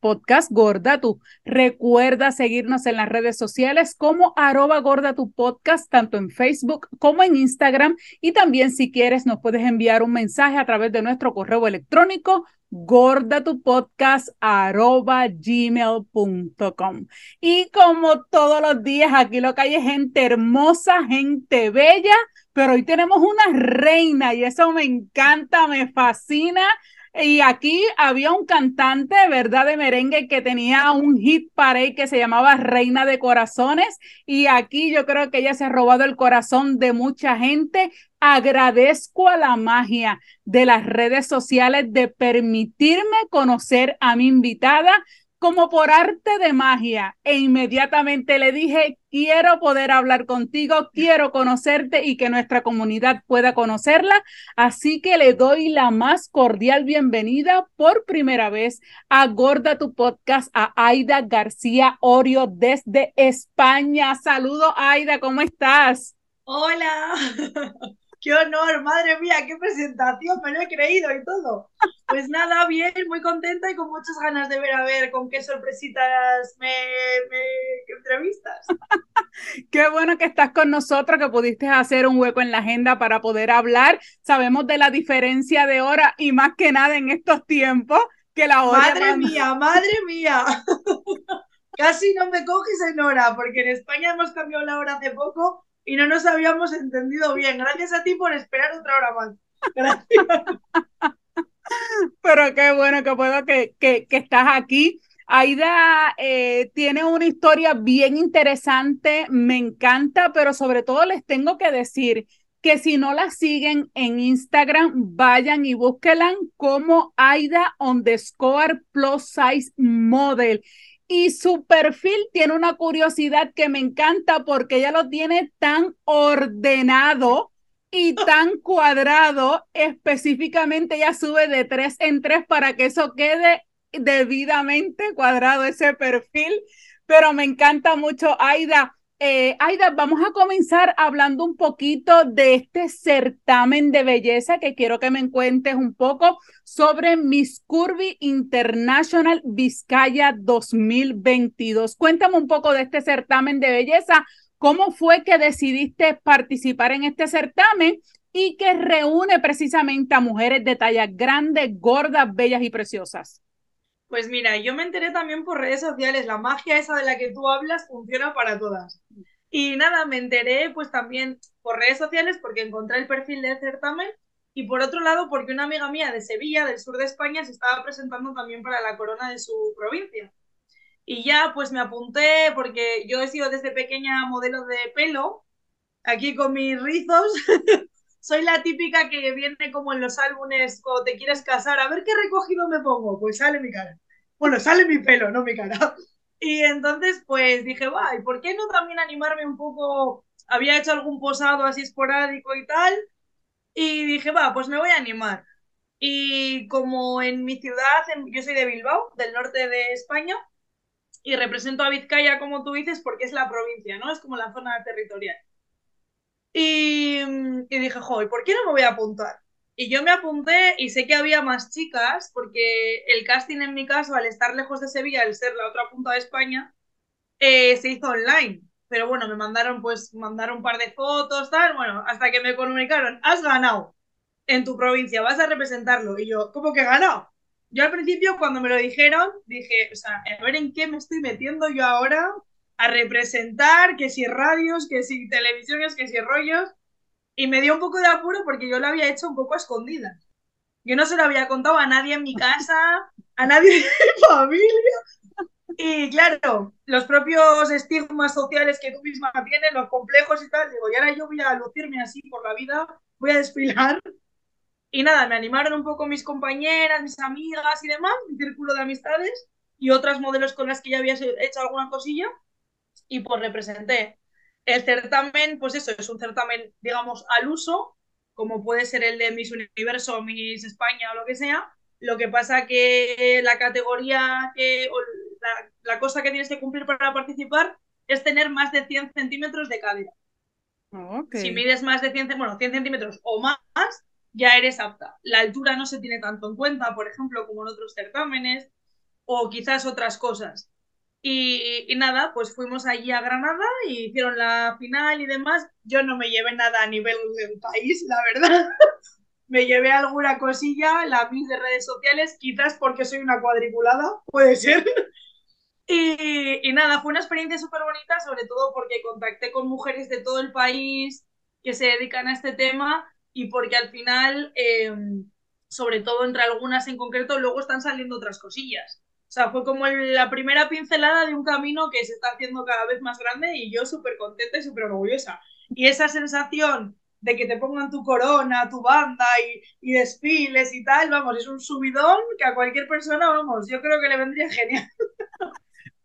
podcast Gorda Tu. Recuerda seguirnos en las redes sociales como arroba Gorda Tu Podcast, tanto en Facebook como en Instagram. Y también si quieres nos puedes enviar un mensaje a través de nuestro correo electrónico gmail.com Y como todos los días, aquí lo que hay es gente hermosa, gente bella, pero hoy tenemos una reina y eso me encanta, me fascina. Y aquí había un cantante, ¿verdad?, de merengue que tenía un hit parade que se llamaba Reina de Corazones. Y aquí yo creo que ella se ha robado el corazón de mucha gente. Agradezco a la magia de las redes sociales de permitirme conocer a mi invitada como por arte de magia e inmediatamente le dije, quiero poder hablar contigo, quiero conocerte y que nuestra comunidad pueda conocerla. Así que le doy la más cordial bienvenida por primera vez a Gorda tu podcast a Aida García Orio desde España. Saludo Aida, ¿cómo estás? Hola. qué honor, madre mía, qué presentación, me lo he creído y todo. Pues nada, bien, muy contenta y con muchas ganas de ver a ver con qué sorpresitas me, me entrevistas. qué bueno que estás con nosotros, que pudiste hacer un hueco en la agenda para poder hablar. Sabemos de la diferencia de hora y más que nada en estos tiempos que la hora. Madre mía, madre mía. Casi no me coges en hora, porque en España hemos cambiado la hora hace poco y no nos habíamos entendido bien. Gracias a ti por esperar otra hora más. Gracias. Pero qué bueno que puedo que, que, estás aquí. Aida eh, tiene una historia bien interesante, me encanta, pero sobre todo les tengo que decir que si no la siguen en Instagram, vayan y búsquenla como Aida underscore plus size model. Y su perfil tiene una curiosidad que me encanta porque ella lo tiene tan ordenado y tan cuadrado. Específicamente ella sube de tres en tres para que eso quede debidamente cuadrado ese perfil. Pero me encanta mucho, Aida. Eh, Aida, vamos a comenzar hablando un poquito de este certamen de belleza que quiero que me cuentes un poco sobre Miss Curvy International Vizcaya 2022. Cuéntame un poco de este certamen de belleza. ¿Cómo fue que decidiste participar en este certamen y que reúne precisamente a mujeres de talla grande, gordas, bellas y preciosas? Pues mira, yo me enteré también por redes sociales, la magia esa de la que tú hablas funciona para todas. Y nada, me enteré pues también por redes sociales porque encontré el perfil del certamen y por otro lado porque una amiga mía de Sevilla, del sur de España, se estaba presentando también para la corona de su provincia. Y ya pues me apunté porque yo he sido desde pequeña modelo de pelo, aquí con mis rizos. soy la típica que viene como en los álbumes cuando te quieres casar, a ver qué recogido me pongo, pues sale mi cara. Bueno, sale mi pelo, no mi cara. Y entonces pues dije, va, ¿y por qué no también animarme un poco? Había hecho algún posado así esporádico y tal, y dije, va, pues me voy a animar. Y como en mi ciudad, yo soy de Bilbao, del norte de España, y represento a Vizcaya, como tú dices, porque es la provincia, ¿no? Es como la zona territorial. Y, dije, joder, ¿por qué no me voy a apuntar? Y yo me apunté y sé que había más chicas, porque el casting en mi caso, al estar lejos de Sevilla, al ser la otra punta de España, eh, se hizo online. Pero bueno, me mandaron pues, mandaron un par de fotos, tal, bueno, hasta que me comunicaron, has ganado en tu provincia, vas a representarlo. Y yo, ¿cómo que he ganado? Yo al principio, cuando me lo dijeron, dije, o sea, a ver en qué me estoy metiendo yo ahora, a representar, que si radios, que si televisiones, que si rollos. Y me dio un poco de apuro porque yo lo había hecho un poco a escondidas. Yo no se lo había contado a nadie en mi casa, a nadie de mi familia. Y claro, los propios estigmas sociales que tú misma tienes, los complejos y tal, digo, y ahora yo voy a lucirme así por la vida, voy a desfilar. Y nada, me animaron un poco mis compañeras, mis amigas y demás, mi círculo de amistades y otras modelos con las que ya había hecho alguna cosilla y pues representé. El certamen, pues eso, es un certamen, digamos, al uso, como puede ser el de Miss Universo, Miss España o lo que sea. Lo que pasa que la categoría que, o la, la cosa que tienes que cumplir para participar es tener más de 100 centímetros de cadera. Okay. Si mides más de 100, bueno, 100 centímetros o más, ya eres apta. La altura no se tiene tanto en cuenta, por ejemplo, como en otros certámenes, o quizás otras cosas. Y, nada, pues fuimos allí a Granada y hicieron la final y demás. Yo no me llevé nada a nivel del país, la verdad. me llevé alguna cosilla, la mil de redes sociales, quizás porque soy una cuadriculada, puede ser. y, y, nada, fue una experiencia súper bonita, sobre todo porque contacté con mujeres de todo el país que se dedican a este tema y porque al final, eh, sobre todo entre algunas en concreto, luego están saliendo otras cosillas. O sea, fue como la primera pincelada de un camino que se está haciendo cada vez más grande y yo súper contenta y súper orgullosa. Y esa sensación de que te pongan tu corona, tu banda y, y, desfiles y tal, vamos, es un subidón que a cualquier persona, vamos, yo creo que le vendría genial.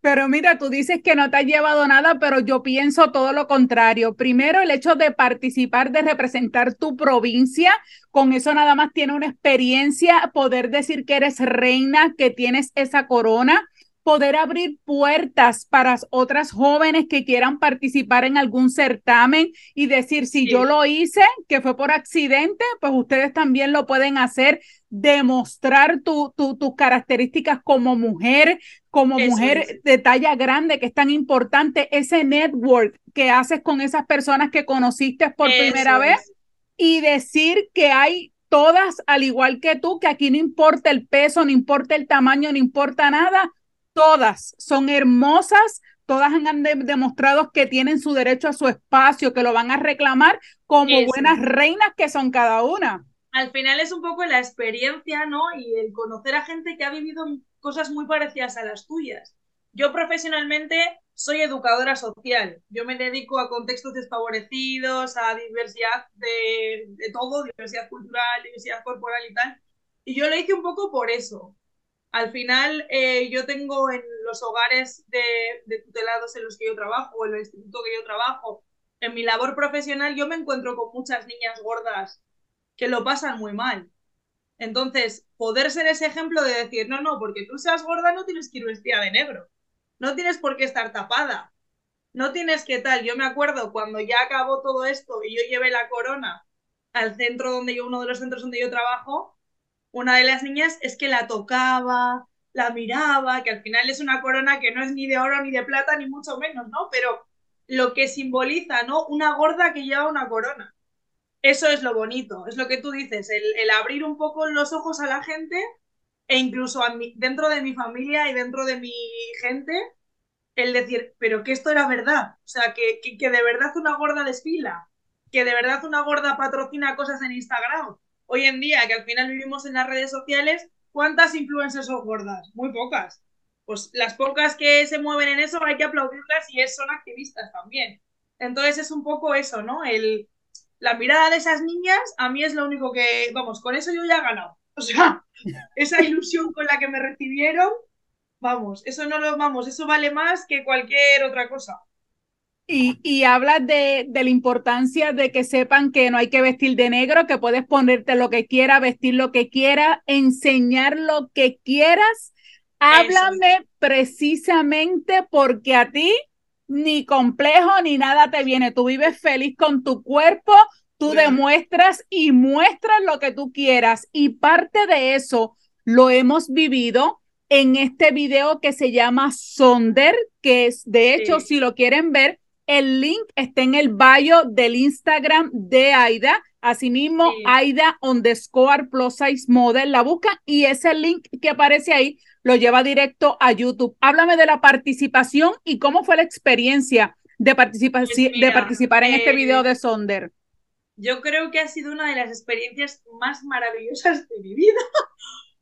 Pero mira, tú dices que no te has llevado nada, pero yo pienso todo lo contrario. Primero, el hecho de participar, de representar tu provincia, con eso nada más tiene una experiencia, poder decir que eres reina, que tienes esa corona, poder abrir puertas para otras jóvenes que quieran participar en algún certamen y decir, si sí. yo lo hice, que fue por accidente, pues ustedes también lo pueden hacer, demostrar tus tu, tu características como mujer, como Eso mujer es. de talla grande, que es tan importante, ese network que haces con esas personas que conociste por Eso primera es. vez y decir que hay todas, al igual que tú, que aquí no importa el peso, no importa el tamaño, no importa nada, todas son hermosas, todas han de demostrado que tienen su derecho a su espacio, que lo van a reclamar como Eso. buenas reinas que son cada una. Al final es un poco la experiencia, ¿no? Y el conocer a gente que ha vivido cosas muy parecidas a las tuyas. Yo profesionalmente soy educadora social. Yo me dedico a contextos desfavorecidos, a diversidad de, de todo, diversidad cultural, diversidad corporal y tal. Y yo lo hice un poco por eso, al final, eh, yo tengo en los hogares de, tutelados en los que yo trabajo, en el instituto que yo trabajo, en mi labor profesional, yo me encuentro con muchas niñas gordas que lo pasan muy mal. Entonces, poder ser ese ejemplo de decir, no, no, porque tú seas gorda no tienes que ir vestida de negro, no tienes por qué estar tapada, no tienes que tal. Yo me acuerdo cuando ya acabó todo esto y yo llevé la corona al centro donde yo, uno de los centros donde yo trabajo, una de las niñas es que la tocaba, la miraba, que al final es una corona que no es ni de oro ni de plata, ni mucho menos, ¿no? Pero lo que simboliza, ¿no? Una gorda que lleva una corona. Eso es lo bonito, es lo que tú dices, el, abrir un poco los ojos a la gente e incluso a mi, dentro de mi familia y dentro de mi gente, el decir, pero que esto era verdad, o sea, que, que, que de verdad una gorda desfila, que de verdad una gorda patrocina cosas en Instagram, hoy en día, que al final vivimos en las redes sociales, ¿cuántas influencers son gordas? Muy pocas. Pues las pocas que se mueven en eso hay que aplaudirlas y son activistas también. Entonces es un poco eso, ¿no? El, la mirada de esas niñas a mí es lo único que, vamos, con eso yo ya he ganado. O sea, esa ilusión con la que me recibieron, vamos, eso no lo, vamos, eso vale más que cualquier otra cosa. Y, y hablas de, de, la importancia de que sepan que no hay que vestir de negro, que puedes ponerte lo que quieras, vestir lo que quieras, enseñar lo que quieras. Háblame Eso. precisamente porque a ti ni complejo ni nada te viene. Tú vives feliz con tu cuerpo, tú sí. demuestras y muestras lo que tú quieras. Y parte de eso lo hemos vivido en este video que se llama Sonder, que es, de hecho, sí. si lo quieren ver, el link está en el bio del Instagram de Aida. Asimismo, sí. Aida underscore plus size model la buscan y ese link que aparece ahí lo lleva directo a YouTube. Háblame de la participación y cómo fue la experiencia de, participa pues mira, de participar en este eh, este video de Sonder. Yo creo que ha sido una de las experiencias más maravillosas de mi vida.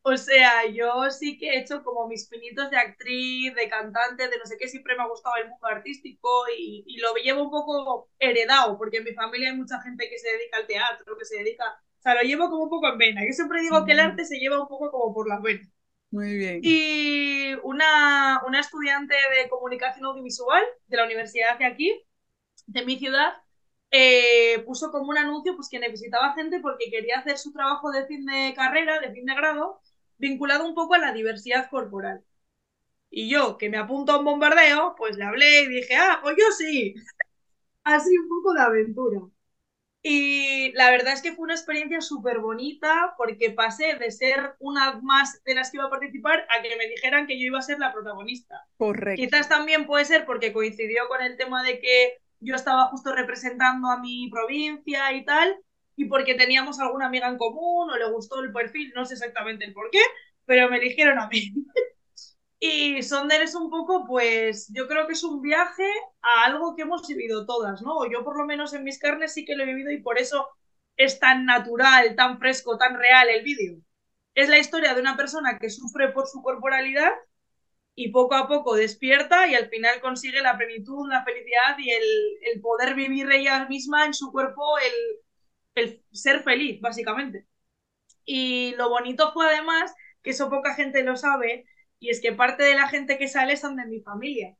O sea, yo sí que he hecho como mis pinitos de actriz, de cantante, de no sé qué, siempre me ha gustado el mundo artístico y, y, lo llevo un poco heredado, porque en mi familia hay mucha gente que se dedica al teatro, que se dedica, o sea, lo llevo como un poco en vena. Yo siempre digo que el arte se lleva un poco como por las venas. Muy bien. Y una, una estudiante de comunicación audiovisual de la universidad de aquí, de mi ciudad, eh, puso como un anuncio pues que necesitaba gente porque quería hacer su trabajo de fin de carrera, de fin de grado, vinculado un poco a la diversidad corporal. Y yo, que me apunto a un bombardeo, pues le hablé y dije, ah, pues yo sí. Así un poco de aventura. Y la verdad es que fue una experiencia súper bonita porque pasé de ser una más de las que iba a participar a que me dijeran que yo iba a ser la protagonista. Correcto. Quizás también puede ser porque coincidió con el tema de que yo estaba justo representando a mi provincia y tal, y porque teníamos alguna amiga en común o le gustó el perfil, no sé exactamente el por qué, pero me eligieron a mí. Y Sonder es un poco, pues, yo creo que es un viaje a algo que hemos vivido todas, ¿no? Yo por lo menos en mis carnes sí que lo he vivido y por eso es tan natural, tan fresco, tan real el vídeo. Es la historia de una persona que sufre por su corporalidad y poco a poco despierta y al final consigue la plenitud, la felicidad y el, el poder vivir ella misma en su cuerpo, el, el ser feliz, básicamente. Y lo bonito fue además, que eso poca gente lo sabe, y es que parte de la gente que sale son de mi familia.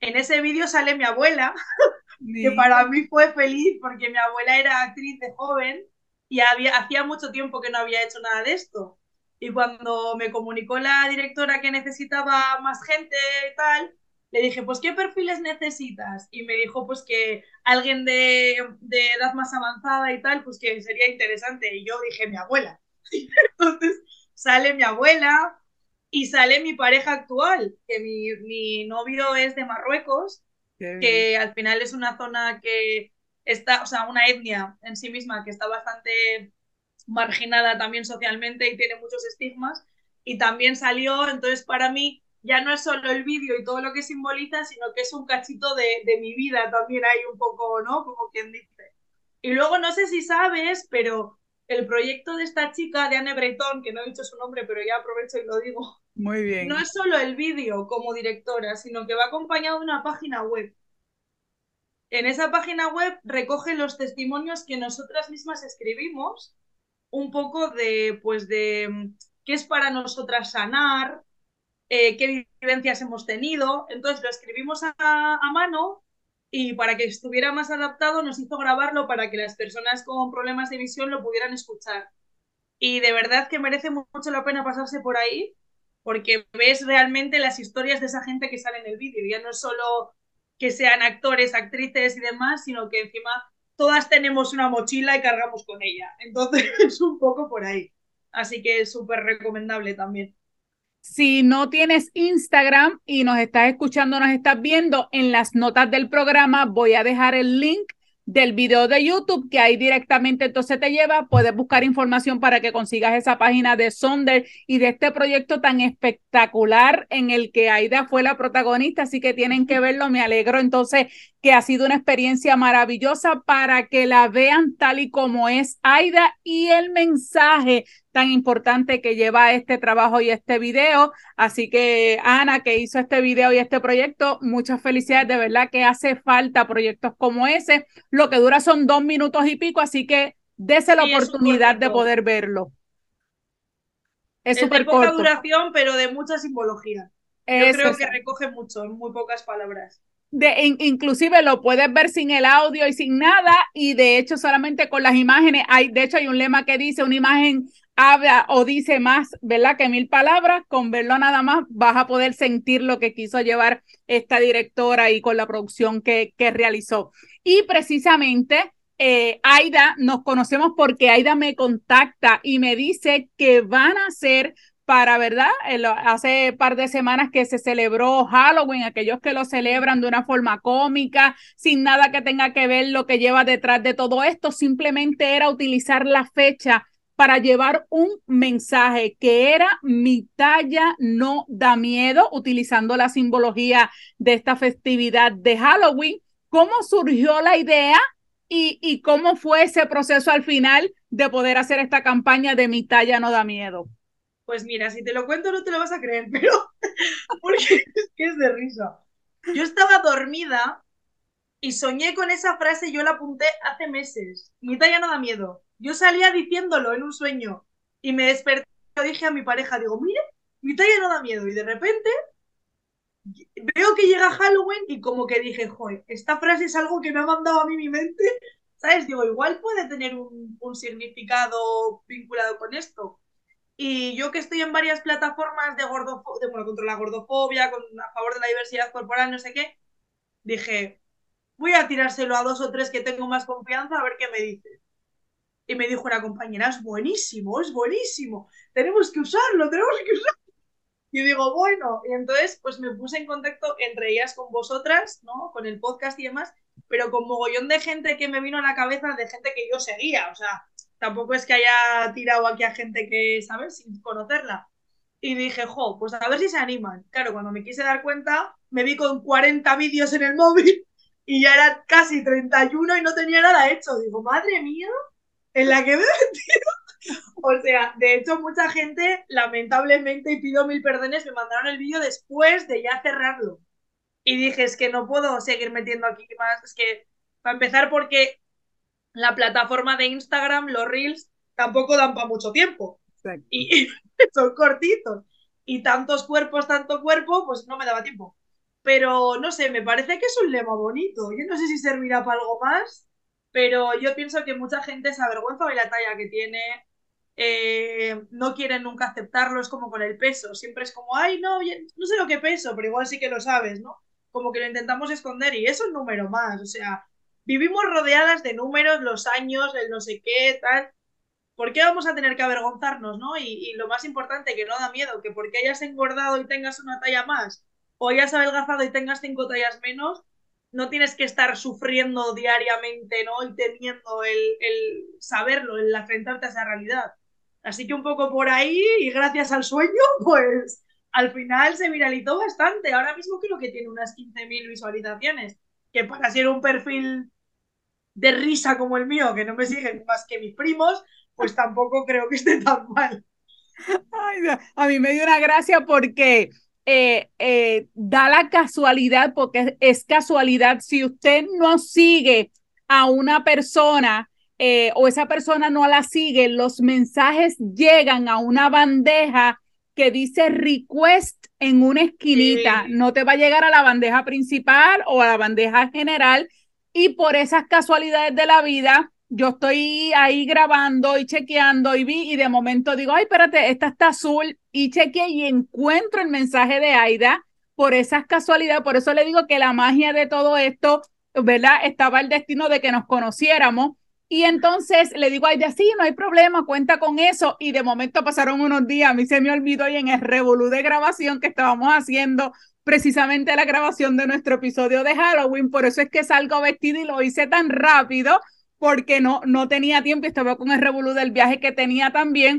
En ese vídeo sale mi abuela, que para mí fue feliz porque mi abuela era actriz de joven y había, hacía mucho tiempo que no había hecho nada de esto. Y cuando me comunicó la directora que necesitaba más gente y tal, le dije, pues, ¿qué perfiles necesitas? Y me dijo, pues, que alguien de, de edad más avanzada y tal, pues, que sería interesante. Y yo dije, mi abuela. Entonces sale mi abuela, y sale mi pareja actual, que mi, mi novio es de Marruecos, que al final es una zona que está, o sea, una etnia en sí misma que está bastante marginada también socialmente y tiene muchos estigmas. Y también salió, entonces para mí ya no es solo el vídeo y todo lo que simboliza, sino que es un cachito de, de mi vida también hay un poco, ¿no? Como quien dice. Y luego no sé si sabes, pero el proyecto de esta chica, de Anne Breton, que no he dicho su nombre, pero ya aprovecho y lo digo. Muy bien. No es solo el vídeo como directora, sino que va acompañado de una página web. En esa página web recoge los testimonios que nosotras mismas escribimos, un poco de, pues, de mm, qué es para nosotras sanar, eh, qué vivencias hemos tenido. Entonces lo escribimos a, a mano y para que estuviera más adaptado nos hizo grabarlo para que las personas con problemas de visión lo pudieran escuchar. Y de verdad que merece mucho la pena pasarse por ahí porque ves realmente las historias de esa gente que sale en el vídeo. Ya no es solo que sean actores, actrices y demás, sino que encima todas tenemos una mochila y cargamos con ella. Entonces es un poco por ahí. Así que es súper recomendable también. Si no tienes Instagram y nos estás escuchando, nos estás viendo, en las notas del programa voy a dejar el link del video de YouTube que ahí directamente entonces te lleva, puedes buscar información para que consigas esa página de Sonder y de este proyecto tan espectacular en el que Aida fue la protagonista, así que tienen que verlo, me alegro entonces que ha sido una experiencia maravillosa para que la vean tal y como es Aida y el mensaje tan importante que lleva este trabajo y este video. Así que Ana, que hizo este video y este proyecto, muchas felicidades. De verdad que hace falta proyectos como ese. Lo que dura son dos minutos y pico, así que dése la oportunidad de poder verlo. Es, súper poca duración, pero de mucha simbología. Yo creo que recoge mucho en muy pocas palabras de, inclusive lo puedes ver sin el audio y sin nada y de hecho solamente con las imágenes hay de hecho hay un lema que dice una imagen habla o dice más, ¿verdad? Que mil palabras, con verlo nada más vas a poder sentir lo que quiso llevar esta directora y con la producción que, que realizó. Y precisamente eh, Aida, nos conocemos porque Aida me contacta y me dice que van a hacer para, ¿verdad? Hace par de semanas que se celebró Halloween, aquellos que lo celebran de una forma cómica, sin nada que tenga que ver lo que lleva detrás de todo esto, simplemente era utilizar la fecha para llevar un mensaje que era mi talla no da miedo, utilizando la simbología de esta festividad de Halloween. ¿Cómo surgió la idea y, cómo fue ese proceso al final de poder hacer esta campaña de mi talla no da miedo? Pues mira, si te lo cuento no te lo vas a creer, pero porque es es de risa. Yo estaba dormida y soñé con esa frase, yo la apunté hace meses. Mi talla no da miedo. Yo salía diciéndolo en un sueño y me desperté, dije a mi pareja, digo, mire, mi talla no da miedo. Y de repente veo que llega Halloween y como que dije, joder, esta frase es algo que me ha mandado a mí mi mente ¿sabes? Digo, igual puede tener un, un significado vinculado con esto. Y yo que estoy en varias plataformas de gordofobia, bueno, contra la gordofobia, con, a favor de la diversidad corporal, no sé qué, dije, voy a tirárselo a dos o tres que tengo más confianza a ver qué me dice. Y me dijo una compañera, es buenísimo, es buenísimo, tenemos que usarlo, tenemos que usarlo. Y digo, bueno, y entonces pues me puse en contacto entre ellas con vosotras, ¿no? Con el podcast y demás, pero con mogollón de gente que me vino a la cabeza, de gente que yo seguía, o sea, tampoco es que haya tirado aquí a gente que, ¿sabes? Sin conocerla. Y dije, jo, pues a ver si se animan. Claro, cuando me quise dar cuenta, me vi con 40 vídeos en el móvil y ya era casi 31 y no tenía nada hecho. Digo, madre mía, en la que me he metido. O sea, de hecho, mucha gente, lamentablemente, y pido mil perdones, me mandaron el vídeo después de ya cerrarlo. Y dije, es que no puedo seguir metiendo aquí más. Es que, para empezar, porque la plataforma de Instagram, los Reels, tampoco dan para mucho tiempo. Y, y son cortitos. Y tantos cuerpos, tanto cuerpo, pues no me daba tiempo. Pero no sé, me parece que es un lema bonito. Yo no sé si servirá para algo más, pero yo pienso que mucha gente se avergüenza de la talla que tiene, eh, no quieren nunca aceptarlo, es como con el peso, siempre es como, ay, no, no sé lo que peso, pero igual sí que lo sabes, ¿no? Como que lo intentamos esconder y es número más, o sea, vivimos rodeadas de números, los años, el no sé qué, tal. ¿Por qué vamos a tener que avergonzarnos, no? Y, y lo más importante, que no da miedo, que porque hayas engordado y tengas una talla más, o hayas adelgazado y tengas cinco tallas menos, no tienes que estar sufriendo diariamente, ¿no? Y teniendo el, el saberlo, el enfrentarte a esa realidad. Así que un poco por ahí, y gracias al sueño, pues al final se viralizó bastante. Ahora mismo creo que tiene unas 15.000 visualizaciones, que para ser un perfil de risa como el mío, que no me siguen más que mis primos, pues tampoco creo que esté tan mal. Ay, a mí me dio una gracia porque eh, eh, da la casualidad, porque es casualidad, si usted no sigue a una persona eh, o esa persona no la sigue, los mensajes llegan a una bandeja que dice request en una esquinita, no te va a llegar a la bandeja principal o a la bandeja general, y por esas casualidades de la vida, yo estoy ahí grabando y chequeando y vi y de momento digo, ay, espérate, esta está azul y chequeé y encuentro el mensaje de Aida por esas casualidades. Por eso le digo que la magia de todo esto, ¿verdad? Estaba el destino de que nos conociéramos. Y entonces le digo a Aida, sí, no hay problema, cuenta con eso. Y de momento pasaron unos días, a mí se me olvidó y en el revolú de grabación que estábamos haciendo precisamente la grabación de nuestro episodio de Halloween, por eso es que salgo vestido y lo hice tan rápido, porque no, no tenía tiempo y estaba con el revolú del viaje que tenía también.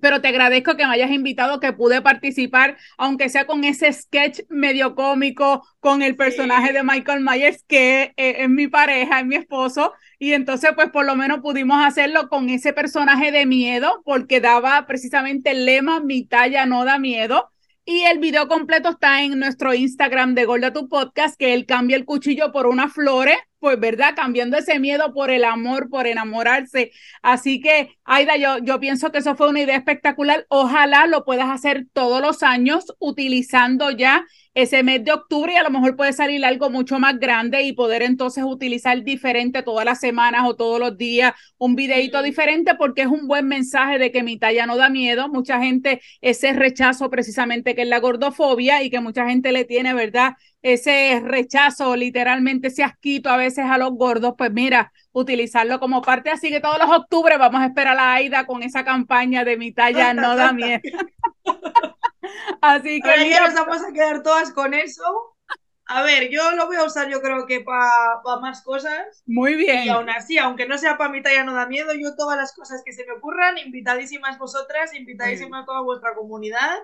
Pero te agradezco que me hayas invitado, que pude participar, aunque sea con ese sketch medio cómico con el personaje de Michael Myers, que eh, es mi pareja, es mi esposo. Y entonces, pues por lo menos pudimos hacerlo con ese personaje de miedo, porque daba precisamente el lema, mi talla no da miedo. Y el video completo está en nuestro Instagram de Gorda Tu Podcast, que él cambia el cuchillo por unas flores, pues verdad, cambiando ese miedo por el amor, por enamorarse. Así que, Aida, yo, yo pienso que eso fue una idea espectacular. Ojalá lo puedas hacer todos los años utilizando ya ese mes de octubre y a lo mejor puede salir algo mucho más grande y poder entonces utilizar diferente todas las semanas o todos los días un videito diferente porque es un buen mensaje de que mi talla no da miedo. Mucha gente ese rechazo precisamente que es la gordofobia y que mucha gente le tiene, ¿verdad? Ese rechazo, literalmente ese asquito a veces a los gordos, pues mira, utilizarlo como parte. Así que todos los octubre vamos a esperar a la AIDA con esa campaña de mi talla no da miedo. Así que ya nos vamos a quedar todas con eso. A ver, yo lo voy a usar yo creo que para más cosas. Muy bien. Y aún así, aunque no sea para mi talla no da miedo, yo todas las cosas que se me ocurran, invitadísimas vosotras, invitadísimas toda vuestra comunidad,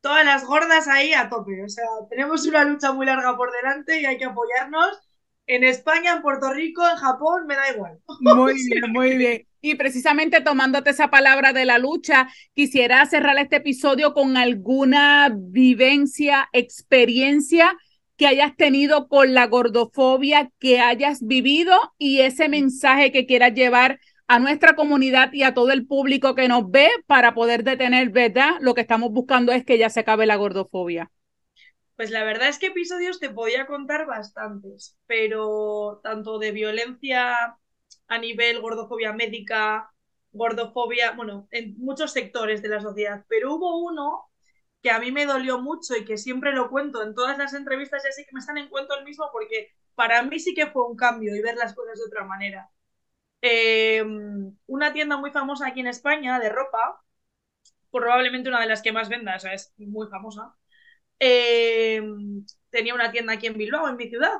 todas las gordas ahí a tope. O sea, tenemos una lucha muy larga por delante y hay que apoyarnos. En España, en Puerto Rico, en Japón, me da igual. Muy bien, muy bien. Y precisamente tomándote esa palabra de la lucha, quisiera cerrar este episodio con alguna vivencia, experiencia que hayas tenido con la gordofobia, que hayas vivido y ese mensaje que quieras llevar a nuestra comunidad y a todo el público que nos ve para poder detener, ¿verdad? Lo que estamos buscando es que ya se acabe la gordofobia. Pues la verdad es que episodios te podía contar bastantes, pero tanto de violencia a nivel gordofobia médica, gordofobia, bueno, en muchos sectores de la sociedad, pero hubo uno que a mí me dolió mucho y que siempre lo cuento en todas las entrevistas y así que me están en cuento el mismo porque para mí sí que fue un cambio y ver las cosas de otra manera. Eh, una tienda muy famosa aquí en España de ropa, probablemente una de las que más venda, o sea, es muy famosa, eh, tenía una tienda aquí en Bilbao, en mi ciudad.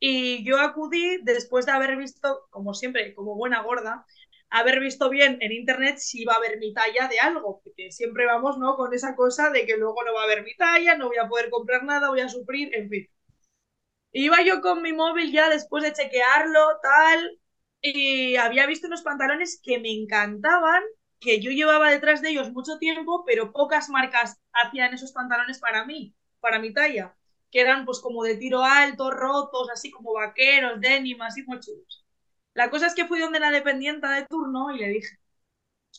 Y yo acudí después de haber visto, como siempre, como buena gorda, haber visto bien en internet si iba a haber mi talla de algo, porque siempre vamos, ¿no? Con esa cosa de que luego no va a haber mi talla, no voy a poder comprar nada, voy a sufrir, en fin. Iba yo con mi móvil ya después de chequearlo, tal, y había visto unos pantalones que me encantaban, que yo llevaba detrás de ellos mucho tiempo, pero pocas marcas hacían esos pantalones para mí, para mi talla, que eran pues como de tiro alto, rotos, así como vaqueros, denim, así muy chulos. La cosa es que fui donde la dependienta de turno y le dije,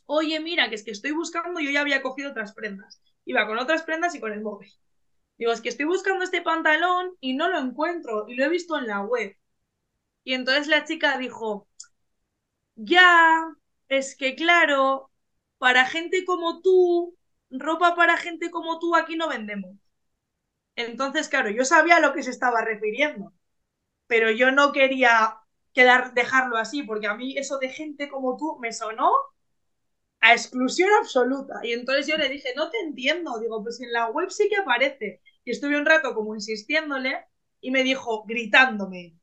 oye, mira, que es que estoy buscando, yo ya había cogido otras prendas. Iba con otras prendas y con el móvil. Digo, es que estoy buscando este pantalón y no lo encuentro y lo he visto en la web. Y entonces la chica dijo, ya, es que claro, para gente como tú, ropa para gente como tú aquí no vendemos. Entonces, claro, yo sabía a lo que se estaba refiriendo, pero yo no quería quedar, dejarlo así, porque a mí eso de gente como tú me sonó a exclusión absoluta. Y entonces yo le dije, no te entiendo. Digo, pues en la web sí que aparece. Y estuve un rato como insistiéndole y me dijo, gritándome,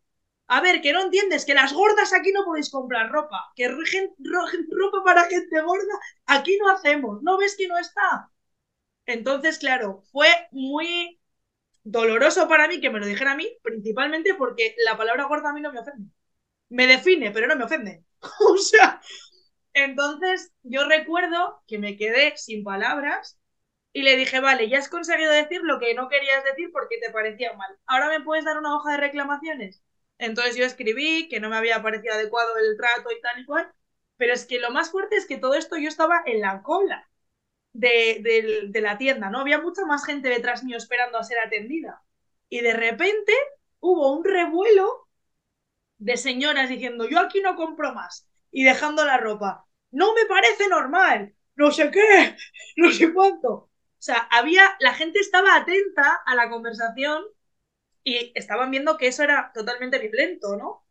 a ver, que no entiendes, que las gordas aquí no podéis comprar ropa, que ropa para gente gorda aquí no hacemos, ¿no ves que no está? Entonces, claro, fue muy doloroso para mí que me lo dijera a mí, principalmente porque la palabra gorda a mí no me ofende me define, pero no me ofende. o sea, entonces yo recuerdo que me quedé sin palabras y le dije, vale, ya has conseguido decir lo que no querías decir porque te parecía mal. Ahora me puedes dar una hoja de reclamaciones. Entonces yo escribí que no me había parecido adecuado el trato y tal y cual. Pero es que lo más fuerte es que todo esto yo estaba en la cola de, de, de la tienda, ¿no? Había mucha más gente detrás mío esperando a ser atendida. Y de repente hubo un revuelo de señoras diciendo, yo aquí no compro más y dejando la ropa. No me parece normal, no sé qué, no sé cuánto. O sea, había, la gente estaba atenta a la conversación y estaban viendo que eso era totalmente violento, ¿no?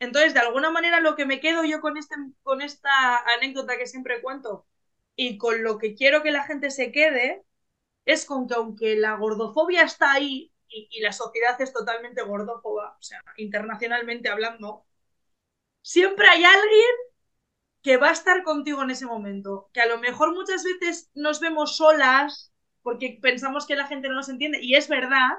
Entonces, de alguna manera, lo que me quedo yo con, este, con esta anécdota que siempre cuento y con lo que quiero que la gente se quede es con que aunque la gordofobia está ahí y, la sociedad es totalmente gordófoba, o sea, internacionalmente hablando, siempre hay alguien que va a estar contigo en ese momento, que a lo mejor muchas veces nos vemos solas porque pensamos que la gente no nos entiende, y es verdad,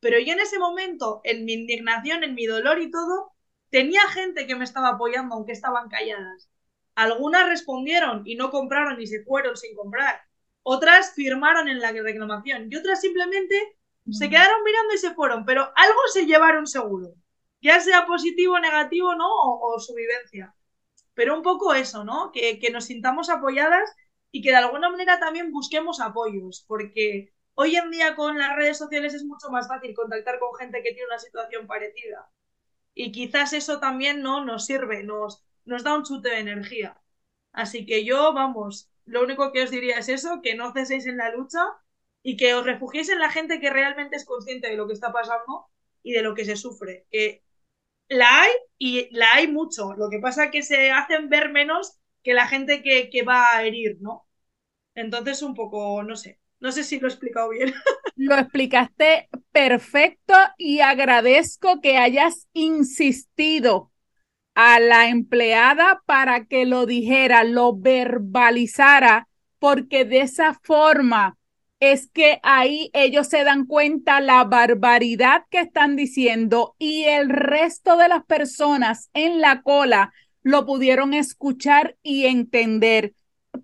pero yo en ese momento, en mi indignación, en mi dolor y todo, tenía gente que me estaba apoyando, aunque estaban calladas. Algunas respondieron y no compraron y se fueron sin comprar. Otras firmaron en la reclamación y otras simplemente se quedaron mirando y se fueron, pero algo se llevaron seguro, ya sea positivo, o negativo, ¿no? O, su vivencia. Pero un poco eso, ¿no? Que, que nos sintamos apoyadas y que de alguna manera también busquemos apoyos, porque hoy en día con las redes sociales es mucho más fácil contactar con gente que tiene una situación parecida. Y quizás eso también no nos sirve, nos, nos da un chute de energía. Así que yo, vamos, lo único que os diría es eso, que no ceséis en la lucha y que os refugiéis en la gente que realmente es consciente de lo que está pasando y de lo que se sufre. Que la hay y la hay mucho. Lo que pasa es que se hacen ver menos que la gente que, que va a herir, ¿no? Entonces, un poco, no sé. No sé si lo he explicado bien. Lo explicaste perfecto y agradezco que hayas insistido a la empleada para que lo dijera, lo verbalizara, porque de esa forma es que ahí ellos se dan cuenta la barbaridad que están diciendo y el resto de las personas en la cola lo pudieron escuchar y entender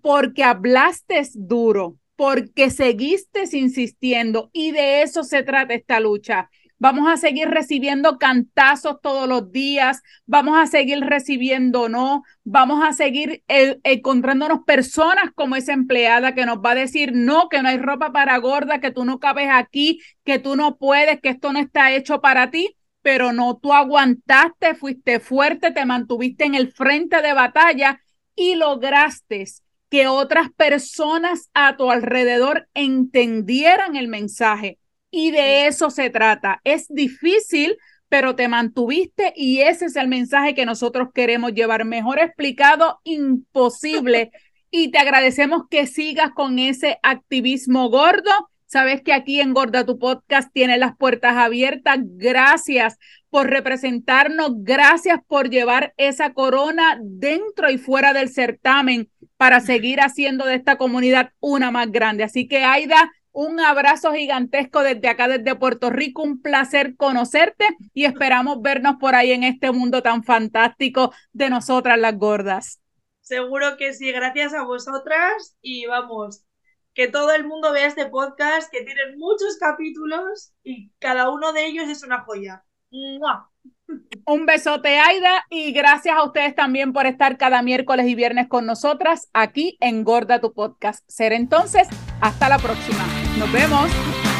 porque hablaste duro, porque seguiste insistiendo y de eso se trata esta lucha vamos a seguir recibiendo cantazos todos los días, vamos a seguir recibiendo no, vamos a seguir eh, encontrándonos personas como esa empleada que nos va a decir no, que no hay ropa para gorda, que tú no cabes aquí, que tú no puedes, que esto no está hecho para ti. pero no, tú aguantaste, fuiste fuerte, te mantuviste en el frente de batalla y lograste que otras personas a tu alrededor entendieran el mensaje. Y de eso se trata. Es difícil, pero te mantuviste y ese es el mensaje que nosotros queremos llevar. Mejor explicado, imposible. Y te agradecemos que sigas con ese activismo gordo. Sabes que aquí en Gorda tu podcast tiene las puertas abiertas. Gracias por representarnos. Gracias por llevar esa corona dentro y fuera del certamen para seguir haciendo de esta comunidad una más grande. Así que, Aida, un abrazo gigantesco desde acá, desde Puerto Rico. Un placer conocerte y esperamos vernos por ahí en este mundo tan fantástico de nosotras las gordas. Seguro que sí, gracias a vosotras y vamos, que todo el mundo vea este podcast, que tiene muchos capítulos y cada uno de ellos es una joya. Un besote, Aida, y gracias a ustedes también por estar cada miércoles y viernes con nosotras aquí en Gorda tu Podcast. Ser entonces, hasta la próxima. Nos vemos.